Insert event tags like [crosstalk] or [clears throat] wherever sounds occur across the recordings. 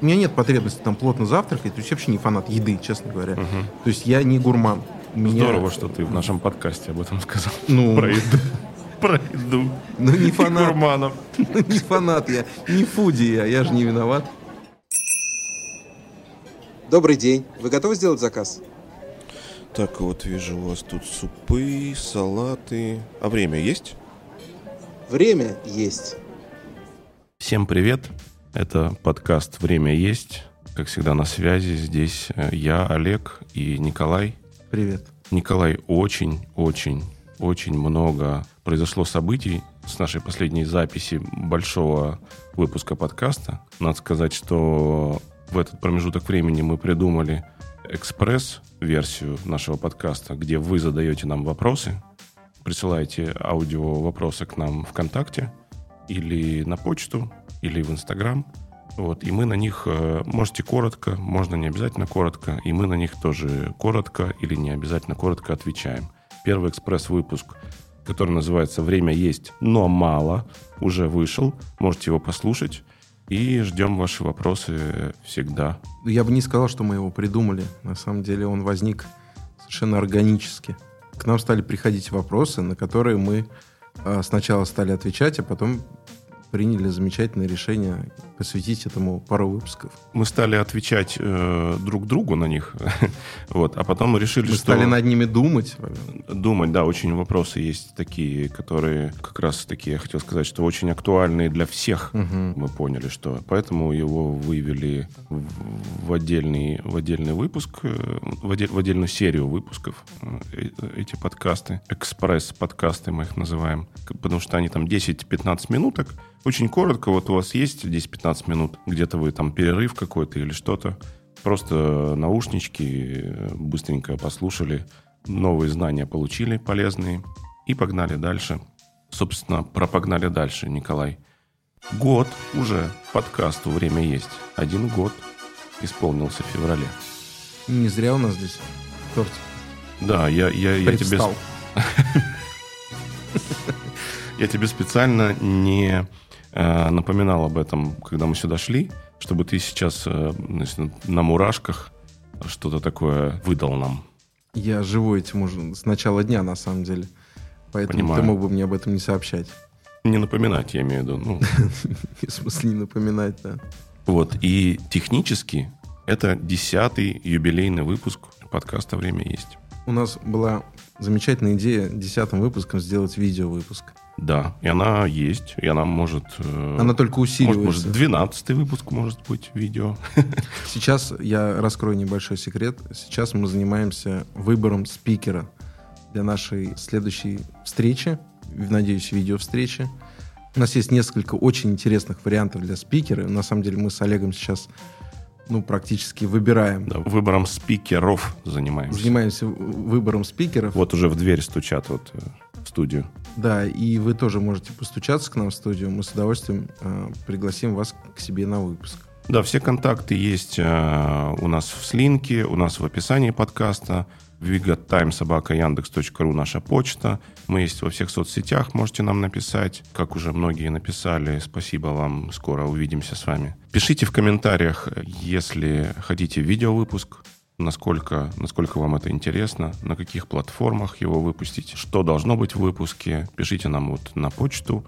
у меня нет потребности там плотно завтракать, то есть я вообще не фанат еды, честно говоря. Мгм. То есть я не гурман. Меня- Здорово, что ты в нашем подкасте об этом сказал. Ну. [laughs] Про еду. Про еду. Ну, не фанат. гурманов. [laughs] Ну, не фанат я, не фуди я, я же не виноват. Добрый день. Вы готовы сделать заказ? Так, вот вижу у вас тут супы, салаты. А время есть? Время есть. Всем привет. Это подкаст «Время есть». Как всегда на связи здесь э, я, Олег и Николай. Привет. Николай, очень, очень, много произошло событий с нашей последней записи большого выпуска подкаста. Надо сказать, что в этот промежуток времени мы придумали экспресс-версию нашего подкаста, где вы задаете нам вопросы, присылаете аудио вопросы к нам ВКонтакте или на почту, или в Инстаграм. Вот, и мы на них э, можете коротко, можно не обязательно коротко, и мы на них тоже коротко или не обязательно коротко отвечаем. Первый экспресс-выпуск, который называется «Время есть, но мало», уже вышел. Можете его послушать. И ждем ваши вопросы всегда. Я бы не сказал, что мы его придумали. На самом деле он возник совершенно органически. К нам стали приходить вопросы, на которые мы э, сначала стали отвечать, а потом приняли замечательное решение посвятить этому пару выпусков. Мы стали отвечать э, друг другу на них, [laughs] вот, а потом решили, Мы что... стали над ними думать. думать, да, очень вопросы есть такие, которые как раз таки, я хотел сказать, что очень актуальные для всех. Мгм. Мы поняли, что поэтому его вывели в, отдельный, в отдельный выпуск, э, в, отдель- в отдельную серию выпусков э, э, эти подкасты, экспресс-подкасты мы их называем, потому что они там 10-15 минуток, очень коротко, вот у вас есть 10-15 минут, где-то вы там перерыв какой-то или что-то, просто наушнички э, быстренько послушали, новые знания получили полезные и погнали дальше. Собственно, про погнали дальше, Николай. Год уже подкасту «Время есть». Один год исполнился в феврале. Не зря у нас здесь тортик Да, я, я, я тебе, [laughs] я тебе специально не напоминал об этом, когда мы сюда шли, чтобы ты сейчас э, значит, на мурашках что-то такое выдал нам. Я живу этим уже с начала дня, на самом деле. Поэтому Понимаю. ты мог бы мне об этом не сообщать. Не напоминать, я имею в виду. Ну, [laughs] В смысле не напоминать, да. Вот, и технически это десятый юбилейный выпуск подкаста «Время есть». У нас была замечательная идея десятым выпуском сделать видео-выпуск. Да, и она есть, и она может... э, Она только может, усиливается. может, 12 выпуск может быть видео. [laughs] Сейчас я раскрою небольшой секрет. Сейчас мы занимаемся выбором спикера для нашей следующей встречи. Надеюсь, видео-встречи. У нас есть несколько очень интересных вариантов для спикера. На самом деле мы с Олегом сейчас ну, практически выбираем. Да, выбором спикеров занимаемся. Занимаемся выбором спикеров. Вот уже в дверь стучат вот э, в студию. Да, и вы тоже можете постучаться к нам в студию. Мы с удовольствием э, пригласим вас к себе на выпуск. Да, все контакты есть э, у нас в слинке, у нас в описании подкаста. vigatime.собака.яндекс.ру наша почта. Мы есть во всех соцсетях, можете нам написать. Как уже многие написали, спасибо вам, скоро увидимся с вами. Пишите в комментариях, если хотите видеовыпуск, насколько, насколько вам это интересно, на каких платформах его выпустить, что должно быть в выпуске. Пишите нам вот на почту,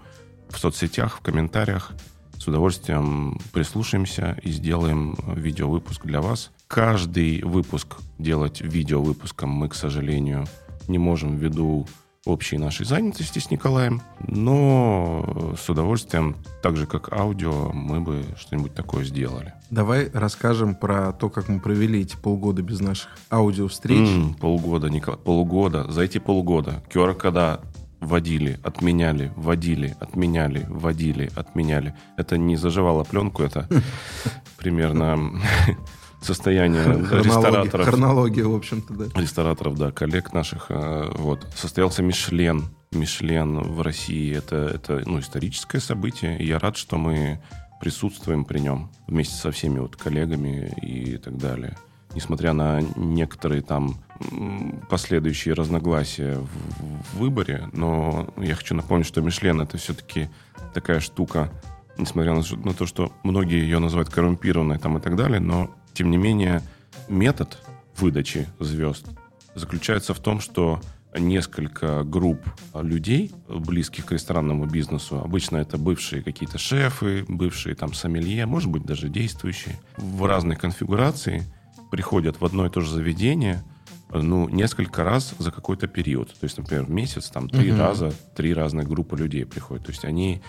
в соцсетях, в комментариях. С удовольствием прислушаемся и сделаем видеовыпуск для вас. Каждый выпуск делать видеовыпуском мы, к сожалению, не можем ввиду общей нашей занятости с Николаем, но с удовольствием, так же как аудио, мы бы что-нибудь такое сделали. Давай расскажем про то, как мы провели эти полгода без наших аудиовстреч. М, полгода, Николай, полгода. За эти полгода QR кода вводили, отменяли, вводили, отменяли, вводили, отменяли. Это не заживало пленку, это [laughs] примерно состояние рестораторов. хронология, в общем-то, да. Рестораторов, да, коллег наших. э, Вот. Состоялся Мишлен. Мишлен в России. Это, это ну, историческое событие. И я рад, что мы присутствуем при нем вместе со всеми вот коллегами и так далее. Несмотря на некоторые там последующие разногласия в, в выборе, но я хочу напомнить, что Мишлен это все-таки такая штука, несмотря на, на то, что многие ее называют коррумпированной там и так далее, но, тем не менее, метод выдачи звезд заключается в том, что несколько групп людей, близких к ресторанному бизнесу. Обычно это бывшие какие-то шефы, бывшие там сомелье, может быть, даже действующие. В разной конфигурации приходят в одно и то же заведение, ну, несколько раз за какой-то период. То есть, например, в месяц там три угу. раза, три разных группы людей приходят. То есть они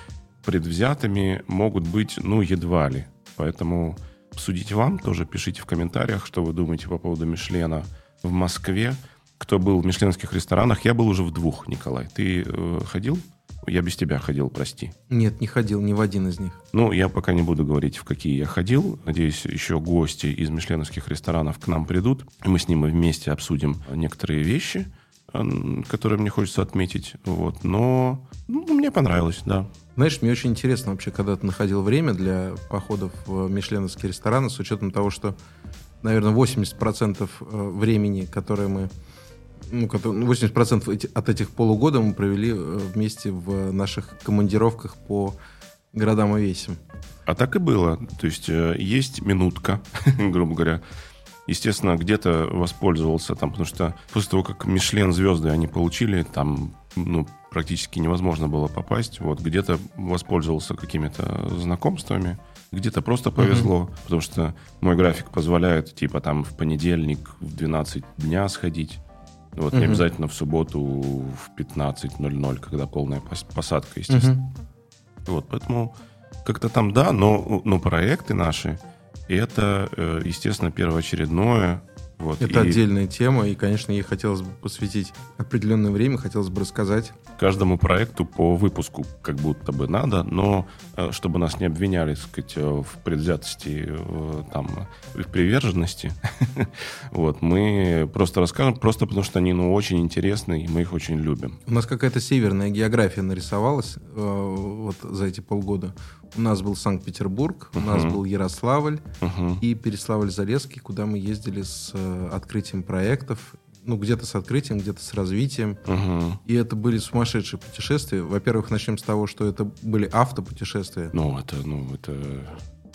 предвзятыми могут быть, ну, едва ли. Поэтому судите вам, тоже пишите в комментариях, что вы думаете по поводу Мишлена в Москве кто был в мишленских ресторанах. Я был уже в двух, Николай. Ты э, ходил? Я без тебя ходил, прости. Нет, не ходил ни в один из них. Ну, я пока не буду говорить, в какие я ходил. Надеюсь, еще гости из мишленовских ресторанов к нам придут. И мы с ними вместе обсудим некоторые вещи, которые мне хочется отметить. Вот. Но ну, мне понравилось, да. Знаешь, мне очень интересно вообще, когда ты находил время для походов в мишленовские рестораны, с учетом того, что, наверное, 80% э, времени, которое мы ну, 80% ну, от этих полугода мы провели э, вместе в наших командировках по городам и весям. А так и было. То есть э, есть минутка, [laughs] грубо говоря. Естественно, где-то воспользовался там, потому что после того, как Мишлен звезды они получили, там ну, практически невозможно было попасть. Вот где-то воспользовался какими-то знакомствами, где-то просто повезло, mm-hmm. потому что мой график позволяет, типа, там в понедельник в 12 дня сходить. Вот, угу. не обязательно в субботу в 15.00, когда полная посадка, естественно. Угу. Вот, поэтому как-то там да, но, но проекты наши, это, э, естественно, первоочередное, вот, Это и... отдельная тема, и, конечно, ей хотелось бы посвятить определенное время, хотелось бы рассказать. Каждому проекту по выпуску как будто бы надо, но э, чтобы нас не обвиняли, так сказать, э, в предвзятости, там, в приверженности, [laughs] вот, мы просто расскажем, просто потому что они, ну, очень интересны, и мы их очень любим. У нас какая-то северная география нарисовалась вот за эти полгода. У нас был Санкт-Петербург, у uh-huh. нас был Ярославль uh-huh. и Переславль-Залесский, куда мы ездили с э, открытием проектов. Ну, где-то с открытием, где-то с развитием. Uh-huh. И это были сумасшедшие путешествия. Во-первых, начнем с того, что это были автопутешествия. Ну, это, ну, это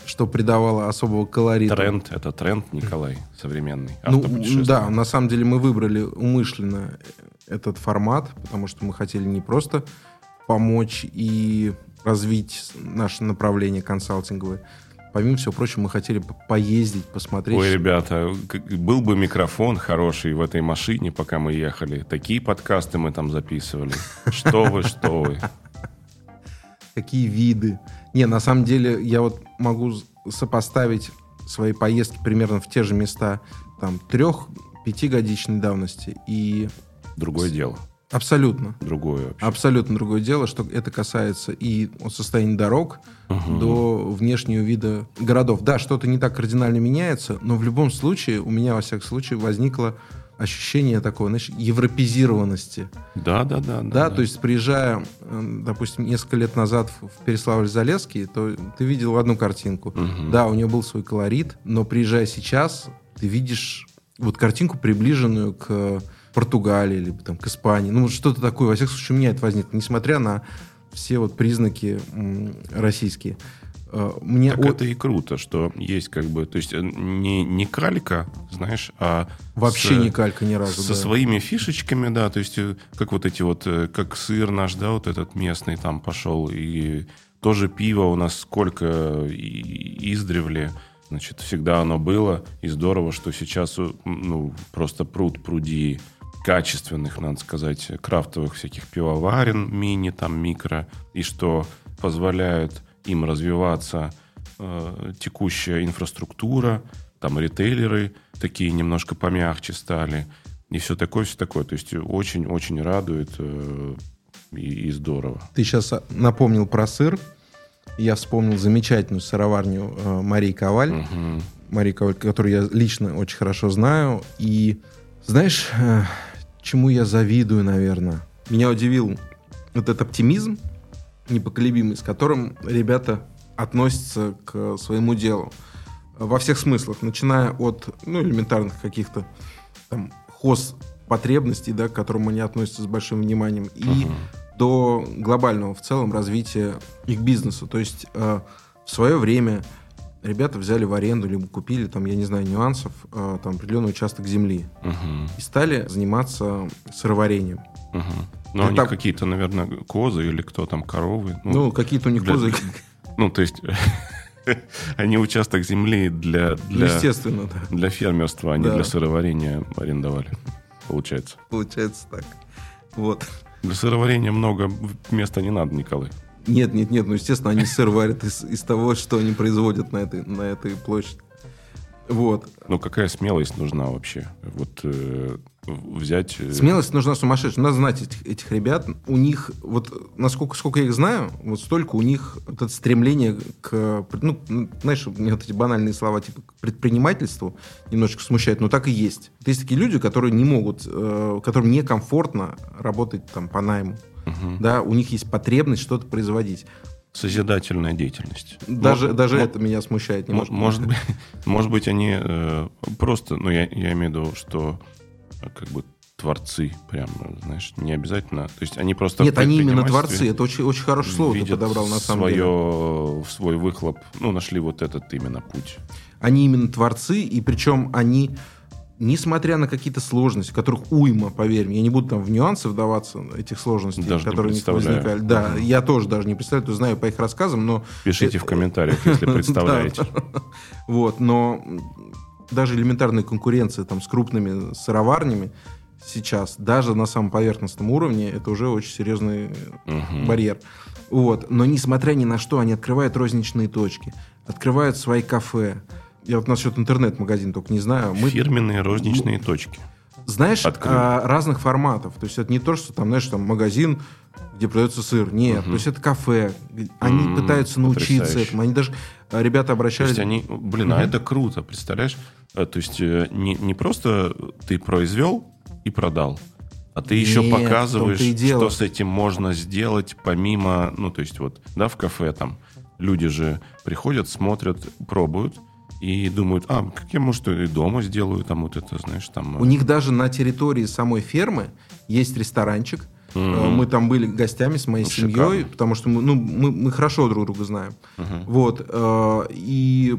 что придавало особого колорита. Тренд, это тренд, Николай, современный. Ну, да, на самом деле мы выбрали умышленно этот формат, потому что мы хотели не просто помочь и развить наше направление консалтинговое. Помимо всего прочего, мы хотели поездить, посмотреть. Ой, ребята, был бы микрофон хороший в этой машине, пока мы ехали. Такие подкасты мы там записывали. Что вы, что вы. Какие виды. Не, на самом деле, я вот могу сопоставить свои поездки примерно в те же места там трех-пятигодичной давности и... Другое дело. Абсолютно. Другое вообще. Абсолютно другое дело, что это касается и состояния дорог угу. до внешнего вида городов. Да, что-то не так кардинально меняется, но в любом случае у меня, во всяком случае, возникло ощущение такого, знаешь, европезированности. Да, да, да. Да, да, то есть приезжая, допустим, несколько лет назад в Переславль-Залесский, то ты видел одну картинку. Угу. Да, у нее был свой колорит, но приезжая сейчас, ты видишь вот картинку, приближенную к Португалии, либо там к Испании. Ну, что-то такое. Во всяком случае, у меня это возникло, несмотря на все вот признаки российские. Э, мне так от... это и круто, что есть как бы, то есть э, не, не калька, знаешь, а... Вообще с, не калька ни разу, Со да. своими фишечками, да, то есть э, как вот эти вот, как сыр наш, да, вот этот местный там пошел, и тоже пиво у нас сколько издревле, значит, всегда оно было, и здорово, что сейчас, ну, просто пруд пруди качественных, надо сказать, крафтовых всяких пивоварен, мини, там, микро, и что позволяет им развиваться э, текущая инфраструктура, там ритейлеры такие немножко помягче стали, и все такое, все такое. То есть очень-очень радует э, и, и здорово. Ты сейчас напомнил про сыр. Я вспомнил замечательную сыроварню э, Марии Коваль. Угу. Марии Коваль, которую я лично очень хорошо знаю. И знаешь, э, чему я завидую, наверное. Меня удивил вот этот оптимизм непоколебимый, с которым ребята относятся к своему делу. Во всех смыслах, начиная от ну, элементарных каких-то там хоз потребностей, да, к которым они относятся с большим вниманием, и uh-huh. до глобального в целом развития их бизнеса. То есть э, в свое время ребята взяли в аренду, либо купили, там, я не знаю, нюансов, э, там, определенный участок земли Мгм. и стали заниматься сыроварением. Мгм. Ну, они так- какие-то, наверное, козы или кто там, коровы. Ну, какие-то у них для- козы, Ну, то есть [laughs] они участок земли для, для, естественно, да, для фермерства, а не Да. для сыроварения арендовали, получается. получается так. Вот. Для сыроварения много места не надо, Николай. Нет, нет, нет, ну, естественно, они сыр варят из, из того, что они производят на этой, на этой площади. Вот. Ну, какая смелость нужна вообще? Вот э, взять... э, Смелость нужна сумасшедшая. Надо знать этих, этих ребят. У них, вот насколько сколько я их знаю, вот столько у них вот это стремление к, ну, знаешь, мне вот эти банальные слова типа к предпринимательству немножечко смущают, но так и есть. Вот Есть такие люди, которые не могут, э, которым некомфортно работать там по найму. Мгм. Да, у них есть потребность что-то производить. Созидательная деятельность. Даже, Мо- даже мо- это меня смущает немножко. Может быть, [laughs] может быть, они э, просто, ну, я, я имею в виду, что э, как бы творцы, прям, знаешь, не обязательно. То есть они просто... Нет, они именно творцы. Это очень, очень хорошее слово ты подобрал на самом свое, деле. свой выхлоп, ну, нашли вот этот именно путь. Они именно творцы, и причем они, несмотря на какие-то сложности, которых уйма, поверь мне, я не буду там в нюансы вдаваться этих сложностей, Даже не которые представляю. возникали. Да, я тоже даже не представляю, знаю по их рассказам, но... Пишите Э, в комментариях, если [laughs] представляете. [laughs] Вот, но даже элементарная конкуренция там с крупными сыроварнями сейчас, даже на самом поверхностном уровне, это уже очень серьезный Мгм. барьер. Вот. Но несмотря ни на что, они открывают розничные точки, открывают свои кафе. Я вот насчет интернет-магазина только не знаю. Мы, Фирменные розничные точки. знаешь, открыли. а, разных форматов. То есть это не то, что там, знаешь, там магазин, где продается сыр. Нет. Мгм. То есть это кафе. Они М, пытаются научиться потрясающе. этому. Они даже, а, ребята То обращались... есть они, блин, а это круто, представляешь? Э, То есть э, не, не просто ты произвел и продал, а ты еще Нет, в показываешь, что с этим можно сделать помимо, ну, то есть вот, да, в кафе там люди же приходят, смотрят, пробуют и думают, а, как я, может, и дома сделаю, там вот это, знаешь, там... У них даже на территории самой фермы есть ресторанчик. Э, Мы там были гостями с моей Ну, семьей, шикарно. потому что мы, ну, мы, мы хорошо друг друга знаем. Мгм. Вот. э, И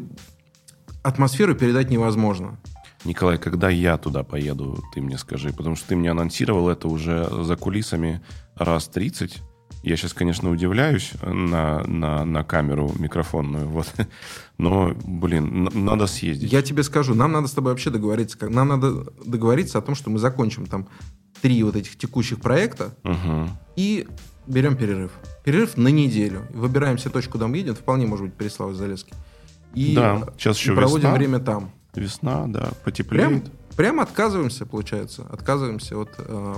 атмосферу передать невозможно. Николай, когда я туда поеду, ты мне скажи, потому что ты мне анонсировал это уже за кулисами раз 30. Я сейчас, конечно, удивляюсь на, на, на камеру микрофонную, вот. [laughs] но, блин, надо съездить. Я тебе скажу, нам надо с тобой вообще договориться. Нам надо договориться о том, что мы закончим там три вот этих текущих проекта Мгм. и берем перерыв. Перерыв на неделю. Выбираем себе точку, куда мы едем. Вполне может быть Переславль-Залесский. И, Да, сейчас еще проводим весна. время там. Весна, да, потеплеет. прям отказываемся, получается. Отказываемся от э,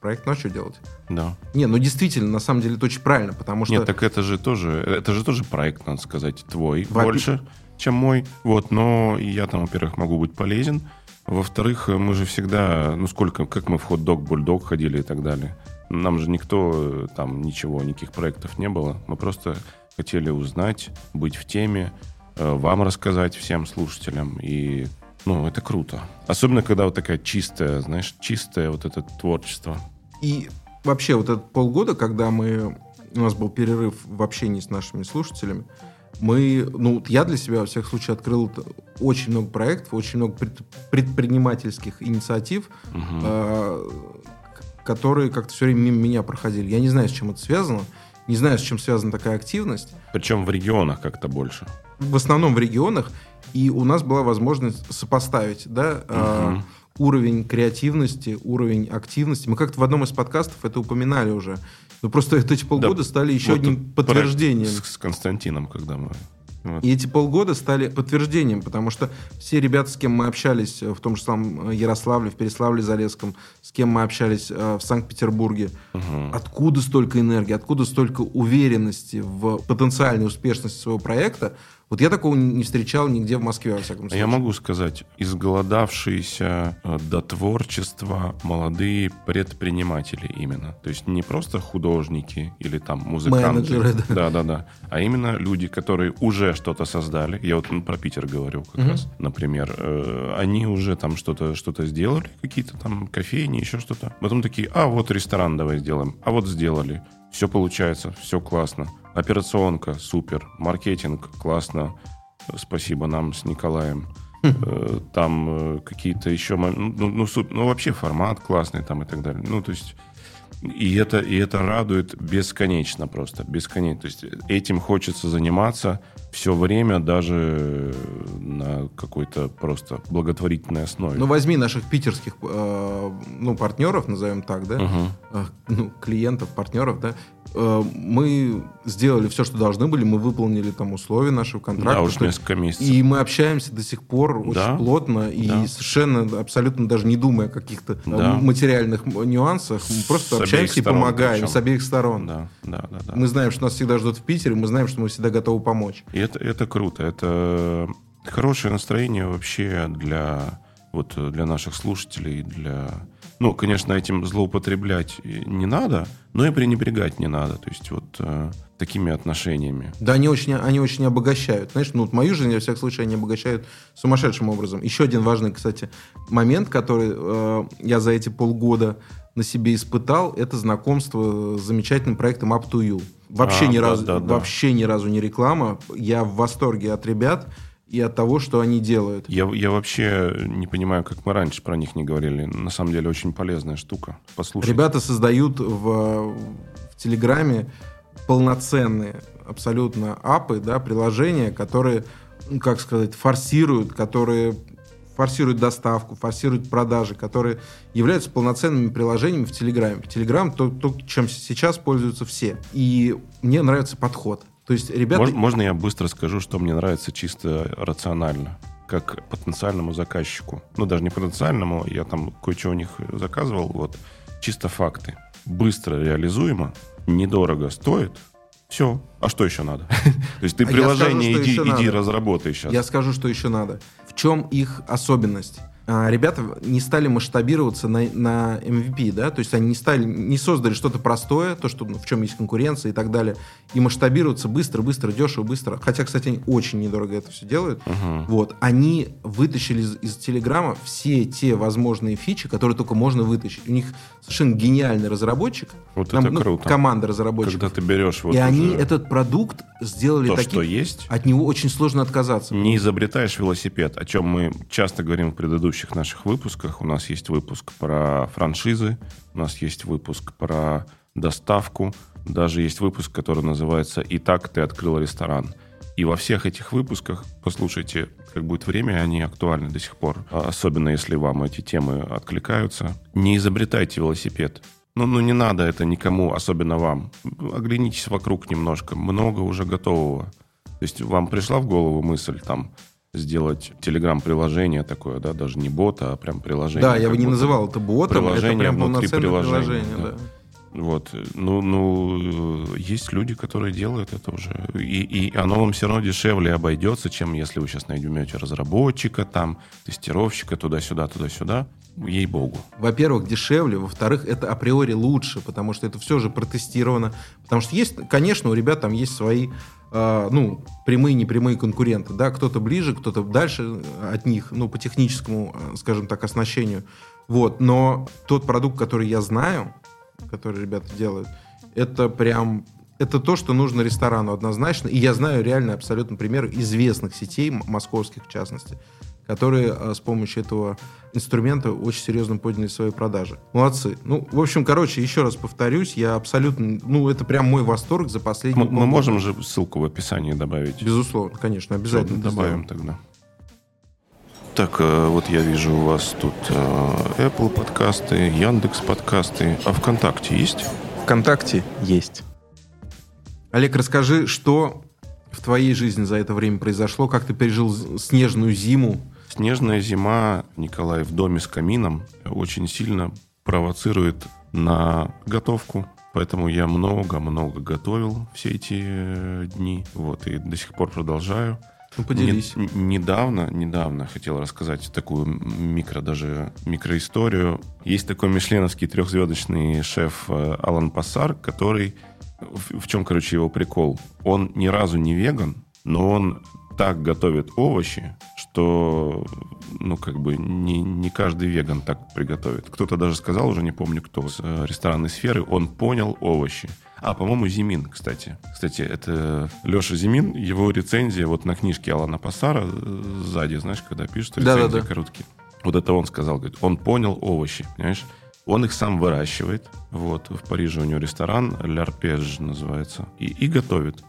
проект ночью делать. Да. Не, ну действительно, на самом деле это очень правильно, потому что... Нет, так это же тоже, это же тоже проект, надо сказать, твой Во- больше, чем мой. Вот, но я там, во-первых, могу быть полезен. Во-вторых, мы же всегда, ну сколько, как мы в хот-дог, бульдог ходили и так далее. Нам же никто э, там ничего, никаких проектов не было. Мы просто хотели узнать, быть в теме, э, вам рассказать всем слушателям. И, ну, это круто. Особенно, когда вот такая чистая, знаешь, чистое вот это творчество. И вообще вот этот полгода, когда мы... У нас был перерыв в общении с нашими слушателями, мы, ну, я для себя, во всех случаях, открыл очень много проектов, очень много пред- предпринимательских инициатив, Мгм. э, которые как-то все время мимо меня проходили. Я не знаю, с чем это связано, не знаю, с чем связана такая активность. Причем в регионах как-то больше. В основном в регионах, и у нас была возможность сопоставить, да, Мгм. уровень креативности, уровень активности. Мы как-то в одном из подкастов это упоминали уже. Но просто эти полгода Да, стали еще Вот одним подтверждением. С, с Константином, когда мы... вот. И эти полгода стали подтверждением, потому что все ребята, с кем мы общались э, в том же самом э, Ярославле, в Переславле-Залесском, с кем мы общались э, в Санкт-Петербурге, Мгм. откуда столько энергии, откуда столько уверенности в потенциальной успешности своего проекта, Вот я такого не встречал нигде в Москве, во всяком случае. Я могу сказать, изголодавшиеся э, до творчества молодые предприниматели именно. То есть не просто художники или там музыканты. Менеджеры, да. Да, да, да. А именно люди, которые уже что-то создали. Я вот про Питер говорю как Мгм. раз, например. Э, Они уже там что-то что сделали, какие-то там кофейни, еще что-то. Потом такие, а вот ресторан давай сделаем. А вот сделали. Все получается, все классно. Операционка, супер. Маркетинг, классно. Спасибо нам с Николаем. Э, Там э, какие-то еще... мо- Ну, ну, суп- ну, вообще формат классный там и так далее. Ну, то есть... И это, и это радует бесконечно просто. Бесконечно. То есть этим хочется заниматься все время, даже на какой-то просто благотворительной основе. Ну, возьми наших питерских э, ну, партнеров, назовем так, да, Мгм. э, ну, клиентов, партнеров, да, Э, мы сделали все, что должны были, мы выполнили там условия нашего контракта. Да, уж что- несколько месяцев. И мы общаемся до сих пор очень Да, плотно и да. совершенно, абсолютно даже не думая о каких-то э, Да. материальных нюансах, мы просто С общаемся и помогаем причем. с обеих сторон. Да, да, да, да. Мы знаем, что нас всегда ждут в Питере, мы знаем, что мы всегда готовы помочь. И это, это круто. Это хорошее настроение вообще для, вот, для наших слушателей, для... Ну, конечно, этим злоупотреблять не надо, но и пренебрегать не надо. То есть вот э, такими отношениями. Да, они очень, они очень обогащают. Знаешь, ну, вот мою жизнь, во всяком случае, они обогащают сумасшедшим образом. Еще один важный, кстати, момент, который э, я за эти полгода на себе испытал, это знакомство с замечательным проектом Up to You. Вообще, А, ни, да, разу, да, да. вообще ни разу не реклама. Я в восторге от ребят и от того, что они делают. Я, я вообще не понимаю, как мы раньше про них не говорили. На самом деле очень полезная штука. Послушайте. Ребята создают в, в Телеграме полноценные абсолютно апы, да, приложения, которые, ну, как сказать, форсируют, которые форсируют доставку, форсируют продажи, которые являются полноценными приложениями в Телеграме. Телеграм то, то, чем сейчас пользуются все. И мне нравится подход. То есть ребята... Мож- можно я быстро скажу, что мне нравится чисто рационально? Как потенциальному заказчику. Ну, даже не потенциальному, я там кое-что у них заказывал. Вот. Чисто факты. Быстро реализуемо, недорого стоит. Все. А что еще надо? [laughs] То есть ты А скажу, приложение что иди, иди надо. разработай сейчас. Я скажу, что еще надо. В чем их особенность? А, Ребята не стали масштабироваться на, на MVP, да, то есть они не стали, не создали что-то простое, то, что, ну, в чем есть конкуренция и так далее, и масштабироваться быстро, быстро, дешево, быстро. Хотя, кстати, они очень недорого это все делают. Мгм. Вот, они вытащили из, из Телеграма все те возможные фичи, которые только можно вытащить. У них совершенно гениальный разработчик, Вот там, это ну, круто. команда разработчиков. Когда ты берешь вот и они уже этот продукт сделали то, таким, что есть, от него очень сложно отказаться. не изобретаешь велосипед, о чем мы часто говорим в предыдущих наших выпусках. У нас есть выпуск про франшизы, у нас есть выпуск про доставку, даже есть выпуск, который называется «Итак, ты открыл ресторан». И во всех этих выпусках, послушайте, как будет время, они актуальны до сих пор. А Особенно, если вам эти темы откликаются. Не изобретайте велосипед. Ну, ну, не надо это никому, особенно вам. Оглянитесь вокруг немножко. Много уже готового. То есть вам пришла в голову мысль там сделать телеграм-приложение такое, да, даже не бота, а прям приложение. Да, я бы не будто называл это ботом, это приложение прям внутри приложения, приложение, да. да. Вот, ну, ну, э, есть люди, которые делают это уже, и, и оно вам все равно дешевле обойдется, чем если вы сейчас найдете разработчика, там, тестировщика, туда-сюда, туда-сюда. Ей-богу. Во-первых, дешевле, во-вторых, это априори лучше, потому что это все же протестировано. Потому что есть, конечно, у ребят там есть свои, э, ну, прямые, непрямые конкуренты, да, кто-то ближе, кто-то дальше от них, ну, по техническому, э, скажем так, оснащению. Вот, но тот продукт, который я знаю, который ребята делают, это прям это то, что нужно ресторану однозначно. И я знаю реально абсолютно пример известных сетей, московских в частности, которые э, с помощью этого инструмента очень серьезно подняли свои продажи. Молодцы. Ну, в общем, короче, еще раз повторюсь, я абсолютно, ну, это прям мой восторг за последние Мы, мы можем же ссылку в описании добавить. Безусловно, конечно, обязательно. добавим тогда. Так, э, вот я вижу у вас тут э, Apple подкасты, Яндекс подкасты. А ВКонтакте есть? ВКонтакте есть. Олег, расскажи, что в твоей жизни за это время произошло, как ты пережил снежную зиму, Снежная зима, Николай, в доме с камином очень сильно провоцирует на готовку. Поэтому я много-много готовил все эти э, дни. Вот, и до сих пор продолжаю. Ну, поделись. Не- недавно, недавно хотел рассказать такую микро, даже микроисторию. Есть такой мишленовский трехзвездочный шеф э, Алан Пассар, который... В, в чем, короче, его прикол? Он ни разу не веган, но он так готовит овощи, что, ну, как бы, не, не каждый веган так приготовит. Кто-то даже сказал, уже не помню кто, с э, ресторанной сферы, он понял овощи. А, по-моему, Зимин, кстати. Кстати, это Леша Зимин, его рецензия вот на книжке Алана Пассара э, сзади, знаешь, когда пишут рецензии Да-да-да. короткие. Вот это он сказал, говорит, он понял овощи, понимаешь? Он их сам выращивает. Вот, в Париже у него ресторан, L'Arpège называется. И, и готовит.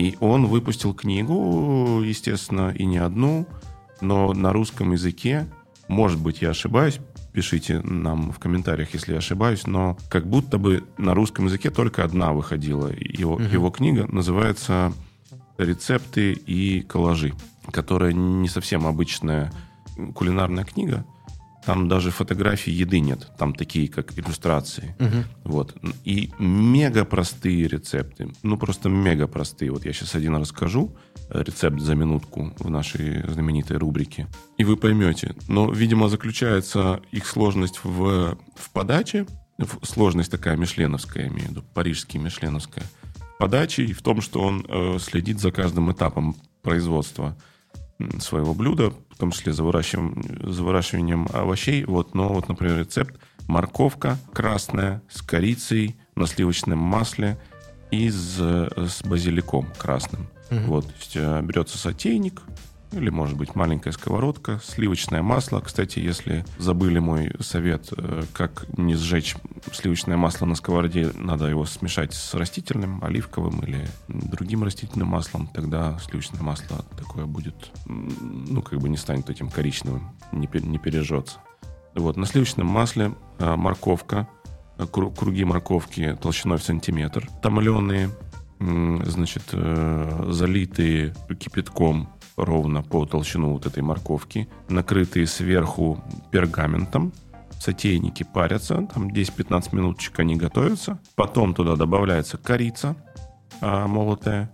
И он выпустил книгу, естественно, и не одну, но на русском языке. Может быть, я ошибаюсь, пишите нам в комментариях, если я ошибаюсь, но как будто бы на русском языке только одна выходила. Его, его книга называется «Рецепты и коллажи», которая не совсем обычная кулинарная книга. Там даже фотографий еды нет. Там такие, как иллюстрации. Вот. И мега простые рецепты. Ну, просто мега простые. Вот я сейчас один расскажу. э, Рецепт за минутку в нашей знаменитой рубрике. И вы поймете. Но, видимо, заключается их сложность в, в подаче. Сложность такая мишленовская, я имею в виду, парижский мишленовская. Подачи и в том, что он э, следит за каждым этапом производства своего блюда, том числе за выращиванием, за выращиванием овощей. Вот, но вот, например, рецепт морковка красная с корицей на сливочном масле и с, с базиликом красным. Вот, то есть э, берется сотейник, или, может быть, маленькая сковородка, сливочное масло. Кстати, если забыли мой совет, э, как не сжечь сливочное масло на сковороде, надо его смешать с растительным, оливковым или другим растительным маслом. Тогда сливочное масло такое будет, ну, как бы не станет этим коричневым, не, не пережжется. Вот, на сливочном масле э, морковка, э, кру- круги морковки толщиной в сантиметр, томленые, значит, залитые кипятком ровно по толщину вот этой морковки, накрытые сверху пергаментом, сотейники парятся, там 10-15 минуточек они готовятся, потом туда добавляется корица а, молотая,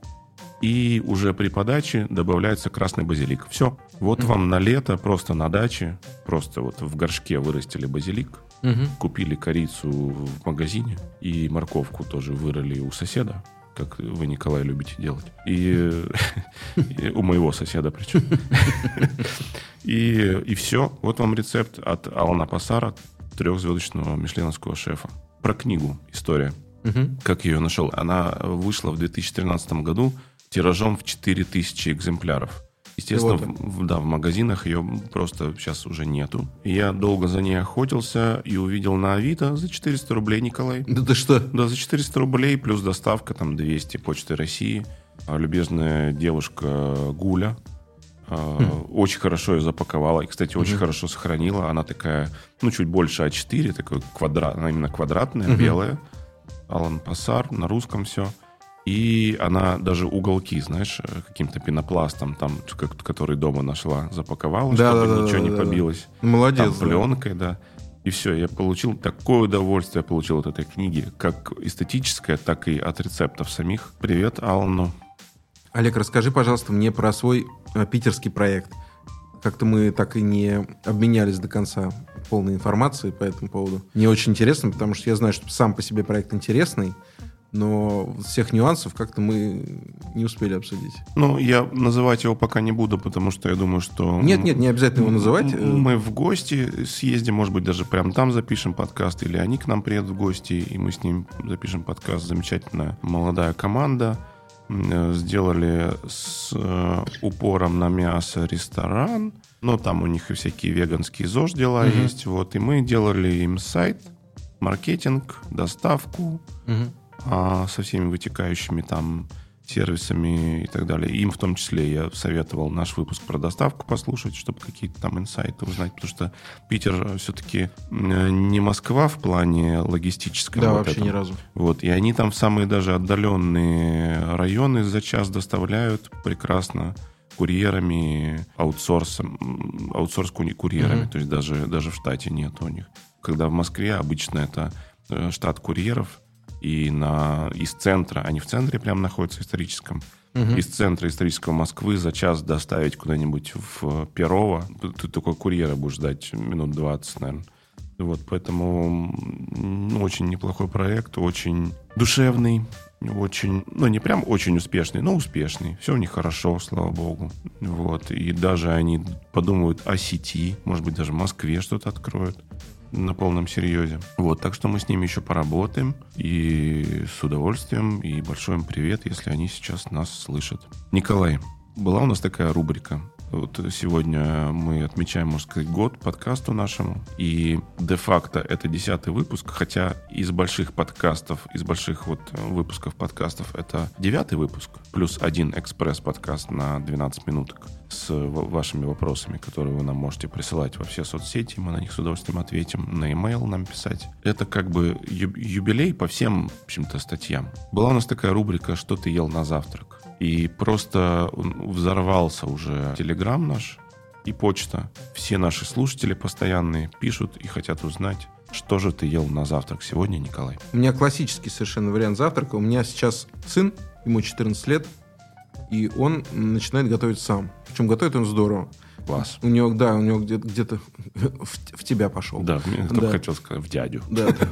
и уже при подаче добавляется красный базилик. Все. Вот вам на лето просто на даче, просто вот в горшке вырастили базилик, Мгм. купили корицу в магазине и морковку тоже вырыли у соседа, как вы, Николай, любите делать. И, [laughs] и у моего соседа причем. [laughs] И, и все. Вот вам рецепт от Алана Пассара, трехзвездочного мишленовского шефа. Про книгу история. Как я ее нашел? Она вышла в 2013 году тиражом в 4000 экземпляров. Естественно, Вот в, да, в магазинах ее просто сейчас уже нету. Я долго за ней охотился и увидел на Авито за 400 рублей, Николай. Да ты что? Да, за 400 рублей плюс доставка, там 200 Почты России. А любезная девушка Гуля а, очень хорошо ее запаковала. И, кстати, очень хорошо сохранила. Она такая, ну, чуть больше А4, такой квадрат, она именно квадратная, белая. Алан Пассар, на русском все. И она даже уголки, знаешь, э, каким-то пенопластом, там, который дома нашла, запаковала, Да, чтобы да, ничего да, не да, побилось. Молодец. Там пленкой, да. И все, я получил такое удовольствие, я получил от этой книги, как эстетическое, так и от рецептов самих. Привет, Алану. Олег, расскажи, пожалуйста, мне про свой э, питерский проект. Как-то мы так и не обменялись до конца полной информацией по этому поводу. Мне очень интересно, потому что я знаю, что сам по себе проект интересный, но всех нюансов как-то мы не успели обсудить. Ну, я называть его пока не буду, потому что я думаю, что... Нет, нет, не обязательно его называть. э, Мы в гости съездим, может быть, даже прям там запишем подкаст, или они к нам приедут в гости, и мы с ним запишем подкаст. Замечательная молодая команда. Э, Сделали с э, упором на мясо ресторан. Но там у них и всякие веганские ЗОЖ дела есть. Вот. И мы делали им сайт, маркетинг, доставку, мгм. А, со всеми вытекающими там сервисами и так далее. Им в том числе я советовал наш выпуск про доставку послушать, чтобы какие-то там инсайты узнать, потому что Питер все-таки не Москва в плане логистическом. Да, вот вообще этом. ни разу. Вот, и они там в самые даже отдаленные районы за час доставляют прекрасно курьерами, аутсорсом, аутсорс курьерами, Мгм. то есть даже, даже в штате нет у них. Когда в Москве обычно это э, штат курьеров, и на, из центра, они в центре прям находятся историческом, Мгм. из центра исторического Москвы за час доставить куда-нибудь в Перово. Ты такой курьера будешь ждать минут 20, наверное. Вот, поэтому ну, очень неплохой проект, очень душевный, очень, ну, не прям очень успешный, но успешный. Все у них хорошо, слава богу. Вот, и даже они подумают о сети, может быть, даже в Москве что-то откроют на полном серьезе. Вот, так что мы с ними еще поработаем. И с удовольствием. И большой им привет, если они сейчас нас слышат. Николай, была у нас такая рубрика. Вот сегодня мы отмечаем, можно сказать, год подкасту нашему. И де-факто это десятый выпуск, хотя из больших подкастов, из больших вот выпусков подкастов это девятый выпуск, плюс один экспресс-подкаст на 12 минуток с вашими вопросами, которые вы нам можете присылать во все соцсети. Мы на них с удовольствием ответим. На e-mail нам писать. Это как бы юбилей по всем, в общем-то, статьям. Была у нас такая рубрика «Что ты ел на завтрак?» И просто взорвался уже Телеграм наш и почта. Все наши слушатели постоянные пишут и хотят узнать, что же ты ел на завтрак сегодня, Николай. У меня классический совершенно вариант завтрака. У меня сейчас сын, ему 14 лет, и он начинает готовить сам. Причем готовит он здорово. Класс. У него, да, у него где-то, где-то в, в тебя пошел. Да, я Да. хотел сказать, в дядю. Да, да.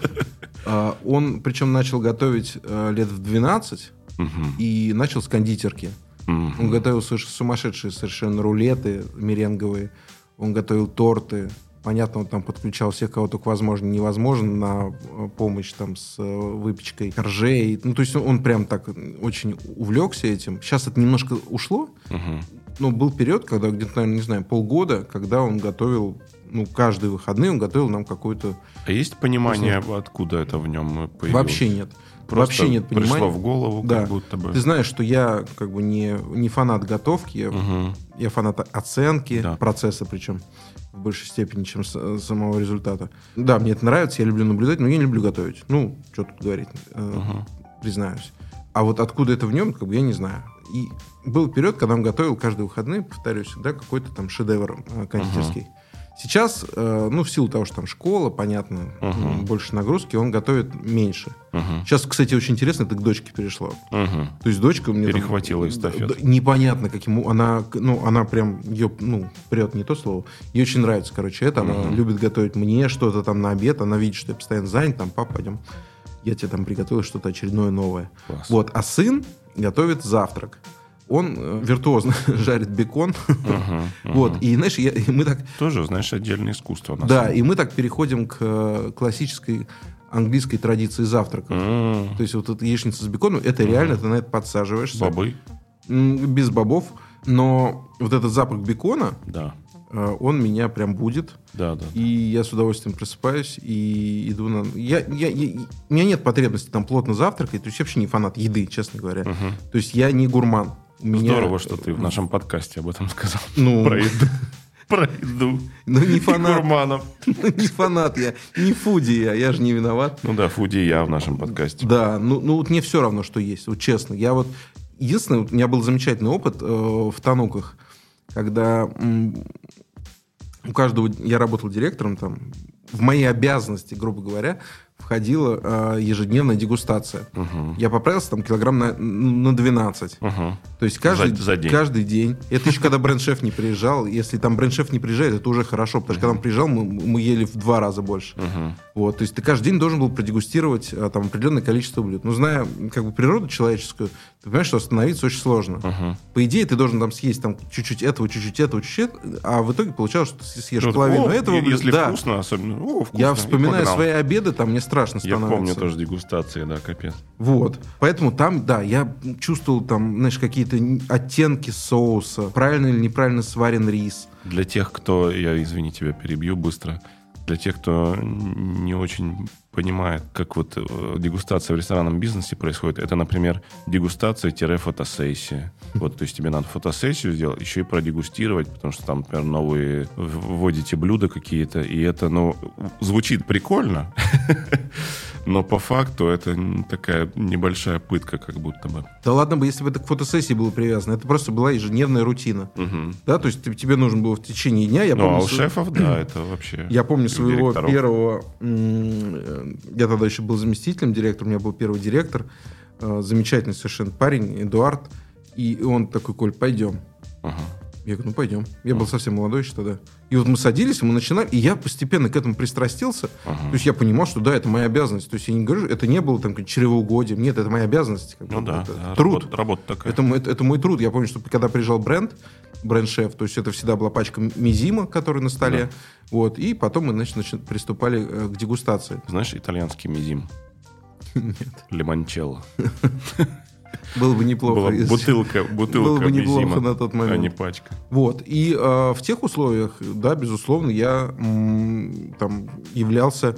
А, Он, причем, начал готовить э, лет в 12 Мгм. и начал с кондитерки. Мгм. Он готовил сумасшедшие совершенно рулеты меренговые. Он готовил торты. Понятно, он там подключал всех, кого только возможно, невозможно, на э, помощь там с э, выпечкой коржей. Ну, то есть он прям так очень увлекся этим. Сейчас это немножко ушло, Мгм. но был период, когда где-то, наверное, не знаю, полгода, когда он готовил, ну, каждые выходные он готовил нам какую-то... А есть понимание, откуда это в нем появилось? Вообще нет. Просто Вообще нет пришло понимания. в голову, Да. как будто бы. Ты знаешь, что я как бы не, не фанат готовки, я, Мгм. я фанат оценки Да. процесса, причем в большей степени, чем с- самого результата. Да, мне это нравится, я люблю наблюдать, но я не люблю готовить. Ну, что тут говорить, э, Мгм. признаюсь. А вот откуда это в нем, как бы я не знаю. И был период, когда он готовил каждые выходные, повторюсь, да, какой-то там шедевр э, кондитерский. Сейчас, э, ну, в силу того, что там школа, понятно, м, больше нагрузки, он готовит меньше. Мгм. Сейчас, кстати, очень интересно, это к дочке перешло. Мгм. То есть дочка мне Перехватила эстафету. Непонятно, каким она, ну, она прям ее, ну, прет не то слово. Ей очень нравится, короче, это. Она Мгм. любит готовить мне что-то там на обед. Она видит, что я постоянно занят. Там, папа, пойдем. Я тебе там приготовил что-то очередное новое. Класс. Вот, а сын готовит завтрак. Он э, виртуозно [laughs] жарит бекон. [laughs] Вот, и знаешь, я- и мы так Тоже, знаешь, отдельное искусство. да, и мы так переходим к э, классической английской традиции завтрака. То есть вот эта яичница с беконом, это реально, ты на это подсаживаешься. Бобы? Без бобов. Но вот этот запах бекона, Да. э, он меня прям будет. Да, да. И я с удовольствием просыпаюсь и иду на... Я, я- я- у меня нет потребности там плотно завтракать. То есть я вообще не фанат еды, честно говоря. Мгм. То есть я не гурман. Меня- Здорово, что ты в нашем подкасте об этом сказал. Ну. [laughs] Про еду. Про еду. Ну, не фанат. гурманов. [laughs] Не фанат я. Не фуди я. Я же не виноват. Ну да, Фуди я в нашем подкасте. Да, ну, ну вот мне все равно, что есть, вот честно. Я вот единственное, у меня был замечательный опыт э, в Тануках, когда м, у каждого я работал директором там. В мои обязанности, грубо говоря, входила э, ежедневная дегустация. Мгм. Я поправился там килограмм на, на 12. Мгм. То есть каждый, За- за день. каждый день. Это еще когда бренд-шеф не приезжал. Если там бренд-шеф не приезжает, это уже хорошо, потому что когда он приезжал, мы, мы ели в два раза больше. Мгм. Вот, то есть ты каждый день должен был продегустировать а, там определенное количество блюд. Но зная как бы природу человеческую, ты понимаешь, что остановиться очень сложно. Мгм. По идее, ты должен там съесть там чуть-чуть этого, чуть-чуть этого, чуть-чуть, а в итоге получалось, что ты съешь Ну, половину о, этого. и- блюда. Если да. вкусно, особенно. О, вкусно. Я вспоминаю свои обеды, там страшно Я становится. помню тоже дегустации, да, капец. Вот. Поэтому там, да, я чувствовал там, знаешь, какие-то оттенки соуса, правильно или неправильно сварен рис. Для тех, кто, я, извини, тебя перебью быстро, для тех, кто не очень понимает, как вот э, дегустация в ресторанном бизнесе происходит, это, например, дегустация-фотосессия. Вот, то есть тебе надо фотосессию сделать, еще и продегустировать, потому что там, например, новые вводите блюда какие-то, и это, ну, звучит прикольно, [laughs] но по факту это такая небольшая пытка, как будто бы. Да ладно бы, если бы это к фотосессии было привязано. Это просто была ежедневная рутина. Мгм. Да, то есть ты- тебе нужно было в течение дня. Я Ну, а помню, у с- шефов, да, [clears throat] это вообще... Я помню у своего директоров. первого я тогда еще был заместителем директора, у меня был первый директор, э, замечательный совершенно парень, Эдуард, и он такой, Коль, пойдем. Ага. Я говорю, ну пойдем. Я был совсем молодой еще тогда. И вот мы садились, мы начинали, и я постепенно к этому пристрастился. Ага. То есть я понимал, что да, это моя обязанность. То есть я не говорю, это не было там чревоугодием. Нет, это моя обязанность. как Ну да, это да, труд. Работа, работа такая. Это, мой- это, это мой труд. Я помню, что когда приезжал бренд, бренд-шеф, то есть это всегда была пачка мизима, который на столе. Вот, и потом мы, значит, начи- приступали э, к дегустации. Знаешь, итальянский мизим? [laughs] Нет. Лимончелло. [laughs] Было бы неплохо. Была если- бутылка, [laughs] бутылка Было бы неплохо на тот а момент. не пачка. Вот. И э, в тех условиях, да, безусловно, я м, там являлся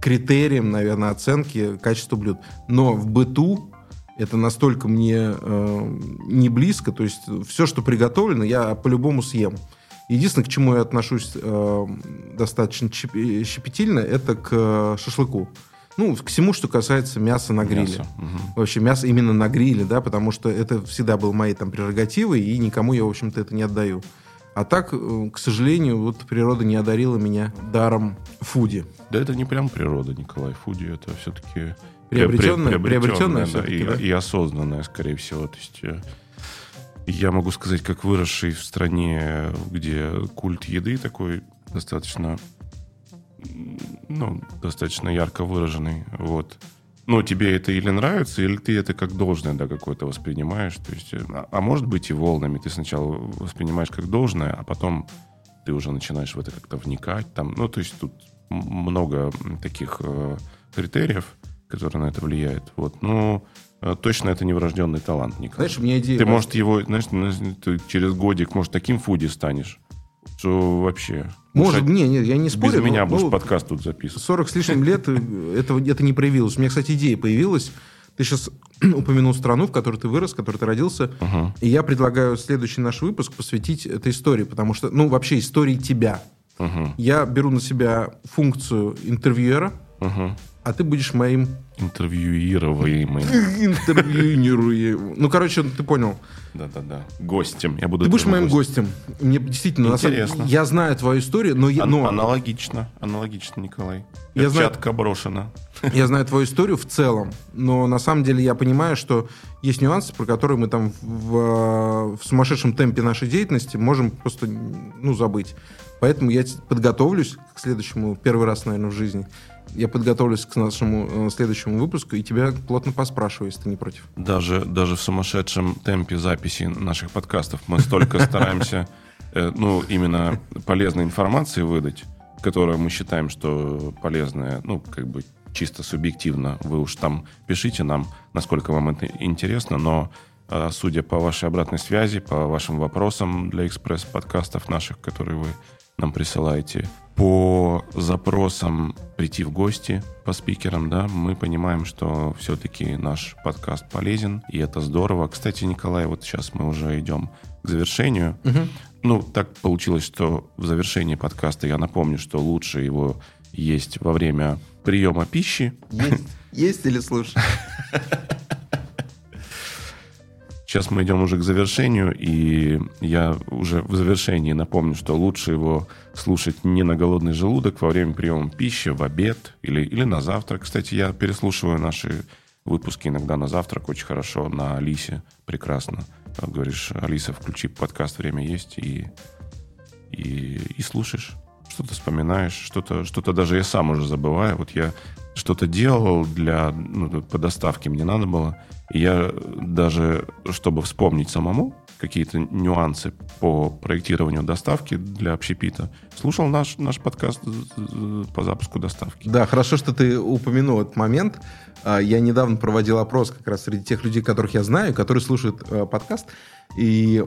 критерием, наверное, оценки качества блюд. Но в быту это настолько мне э, не близко, то есть все, что приготовлено, я по-любому съем. Единственное, к чему я отношусь э, достаточно щепетильно, это к э, шашлыку. Ну, к всему, что касается мяса на гриле. Мясо. Мгм. Вообще мясо именно на гриле, да, потому что это всегда был моей там прерогативой, и никому я, в общем-то, это не отдаю. А так, э, к сожалению, вот природа не одарила меня даром фуди. Да это не прям природа, Николай. Фуди это все-таки Приобретенное- приобретенное да, всё-таки, и, да? и осознанное, скорее всего. То есть э, я могу сказать, как выросший в стране, где культ еды такой достаточно, ну, достаточно ярко выраженный. Вот. Ну, тебе это или нравится, или ты это как должное, да, какое-то воспринимаешь. То есть, э, а, а может быть и волнами. Ты сначала воспринимаешь как должное, а потом ты уже начинаешь в это как-то вникать. Там, ну, то есть тут много таких э, критериев, которые на это влияют. Вот. Ну, э, точно это не врожденный талант, Николай. Знаешь, у меня идея... ты, может, его, знаешь, через годик, может, таким фуди станешь, что вообще... Может, не, не, я не без спорю. меня но- будешь ну, подкаст тут записывать. 40 с лишним лет э, этого, это не проявилось. У меня, кстати, идея появилась. Ты сейчас [clears throat] упомянул страну, в которой ты вырос, в которой ты родился. Ага. И я предлагаю следующий наш выпуск посвятить этой истории, потому что, ну, вообще истории тебя. Ага. Я беру на себя функцию интервьюера, Ага. А ты будешь моим Интервьюируемый. интервьюируем. Ну, короче, ты понял. Да-да-да. Гостем. Я буду Ты будешь моим гостем. Мне действительно, на самом- Интересно. я знаю твою историю, но, я, но Аналогично. Аналогично, Николай. Я знаю- Перчатка брошена. [laughs] я знаю твою историю в целом, но на самом деле я понимаю, что есть нюансы, про которые мы там в, в сумасшедшем темпе нашей деятельности можем просто ну, забыть. Поэтому я подготовлюсь к следующему, первый раз, наверное, в жизни. Я подготовлюсь к нашему э, следующему выпуску и тебя плотно поспрашиваю, если ты не против. Даже, даже в сумасшедшем темпе записи наших подкастов мы столько стараемся, [laughs] э, ну, именно полезной информации выдать, которую мы считаем, что полезная, ну, как бы чисто субъективно. Вы уж там пишите нам, насколько вам это интересно, но э, судя по вашей обратной связи, по вашим вопросам для экспресс-подкастов наших, которые вы нам присылаете, по запросам прийти в гости по спикерам, да, мы понимаем, что все-таки наш подкаст полезен, и это здорово. Кстати, Николай, вот сейчас мы уже идем к завершению. Ну, так получилось, что в завершении подкаста я напомню, что лучше его есть во время приема пищи. Есть, есть или слушай? [laughs] Сейчас мы идем уже к завершению, и я уже в завершении напомню, что лучше его слушать не на голодный желудок во время приема пищи, в обед или, или на завтрак. Кстати, я переслушиваю наши выпуски иногда на завтрак очень хорошо, на Алисе прекрасно. Говоришь, Алиса, включи подкаст, время есть, и, и, и слушаешь. Что-то вспоминаешь, что-то, что-то даже я сам уже забываю. Вот я что-то делал для, ну, по доставке мне надо было. И я даже, чтобы вспомнить самому какие-то нюансы по проектированию доставки для общепита, слушал наш, наш подкаст по запуску доставки. Да, хорошо, что ты упомянул этот момент. А, Я недавно проводил опрос как раз среди тех людей, которых я знаю, которые слушают э, подкаст. И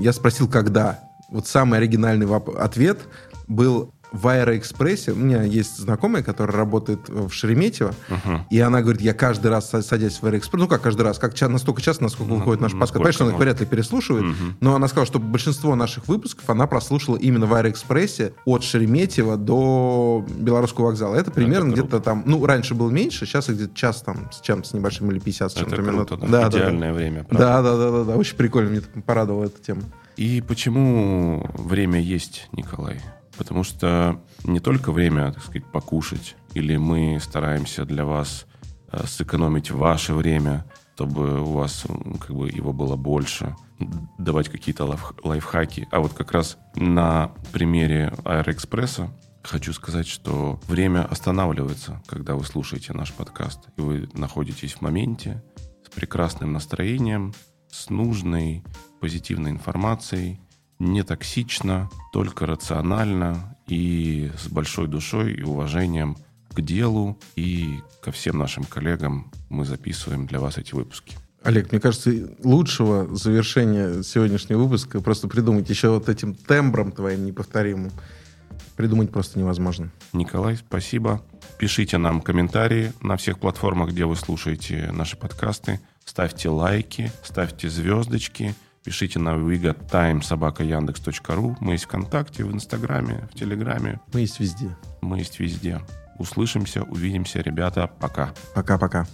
я спросил, когда. Вот самый оригинальный ответ был в Аэроэкспрессе. У меня есть знакомая, которая работает в Шереметьево. Мгм. И она говорит, я каждый раз са- садясь в Аэроэкспресс, ну как каждый раз, как настолько часто, насколько Ну, выходит наш насколько Конечно, она их вряд ли переслушивает, Мгм. но она сказала, что большинство наших выпусков она прослушала именно в Аэроэкспрессе от Шереметьево до Белорусского вокзала. Это примерно круто. где-то там, ну, раньше было меньше, сейчас где-то час там с чем-то, с небольшим или 50 с Это чем-то минут. круто, да. Идеальное время. правда? Да, да, да, да, да, очень прикольно, мне порадовала эта тема. И почему время есть, Николай? Потому что не только время, так сказать, покушать, или мы стараемся для вас э, сэкономить ваше время, чтобы у вас как бы его было больше, давать какие-то лайф, лайфхаки. А вот как раз на примере Аэроэкспресса хочу сказать, что время останавливается, когда вы слушаете наш подкаст, и вы находитесь в моменте с прекрасным настроением, с нужной позитивной информацией, не токсично, только рационально и с большой душой и уважением к делу и ко всем нашим коллегам мы записываем для вас эти выпуски. Олег, мне кажется, лучшего завершения сегодняшнего выпуска просто придумать еще вот этим тембром твоим неповторимым. Придумать просто невозможно. Николай, спасибо. Пишите нам комментарии на всех платформах, где вы слушаете наши подкасты. Ставьте лайки, ставьте звездочки. Пишите на wigottime.sobaka.yandex.ru. Мы есть ВКонтакте, в Инстаграме, в Телеграме. Мы есть везде. Мы есть везде. Услышимся, увидимся, ребята. Пока. Пока-пока.